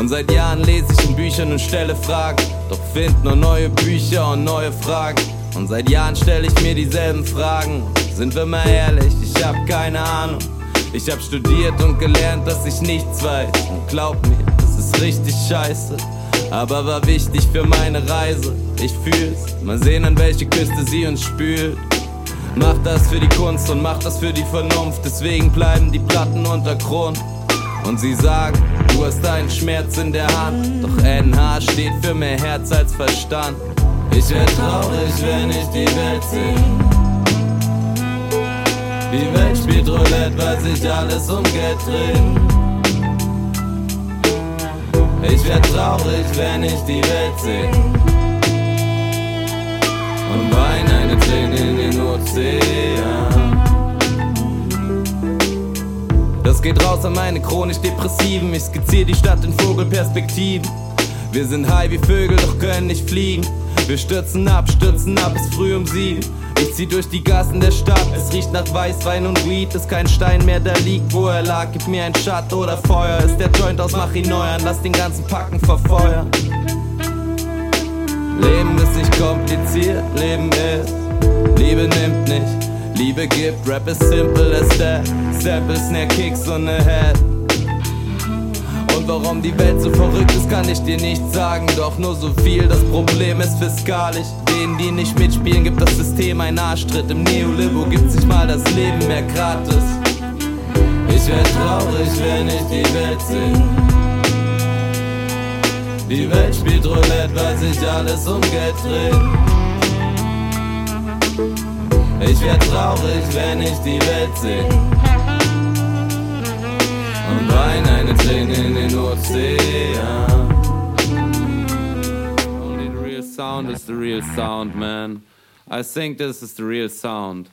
Und seit Jahren lese ich in Büchern und stelle Fragen, doch find nur neue Bücher und neue Fragen. Und seit Jahren stelle ich mir dieselben Fragen. Sind wir mal ehrlich, ich hab keine Ahnung. Ich hab studiert und gelernt, dass ich nichts weiß. Und glaub mir, das ist richtig scheiße. Aber war wichtig für meine Reise. Ich fühl's. Mal sehen, an welche Küste sie uns spült. Mach das für die Kunst und mach das für die Vernunft. Deswegen bleiben die Platten unter Grund. Und sie sagen, du hast einen Schmerz in der Hand. Doch NH steht für mehr Herz als Verstand. Ich wär traurig, wenn ich die Welt seh. Die Welt spielt Roulette, weil sich alles um Geld dreht. Ich wär traurig, wenn ich die Welt seh. Das geht raus an meine chronisch Depressiven. Ich skizziere die Stadt in Vogelperspektiven. Wir sind high wie Vögel, doch können nicht fliegen. Wir stürzen ab, stürzen ab, ist früh um sieben. Ich zieh durch die Gassen der Stadt, es riecht nach Weißwein und Weed. Ist kein Stein mehr, der liegt, wo er lag. Gib mir ein Schatt oder Feuer. Ist der Joint aus, mach ihn neu an, lass den ganzen Packen verfeuern. Leben ist nicht kompliziert, Leben ist. Liebe nimmt nicht, Liebe gibt, Rap ist simple as that. Sample, Snare, Kicks und ne Head. Und warum die Welt so verrückt ist, kann ich dir nicht sagen. Doch nur so viel, das Problem ist fiskalisch. Denen, die nicht mitspielen, gibt das System einen Arschtritt. Im Neolibo gibt sich mal das Leben mehr gratis. Ich wär traurig, wenn ich die Welt seh. Die Welt spielt Roulette, weil sich alles um Geld dreht. Ich wär traurig, wenn ich die Welt seh. Und wein eine Träne in den Ozean. Only the real sound is the real sound, man. I think this is the real sound.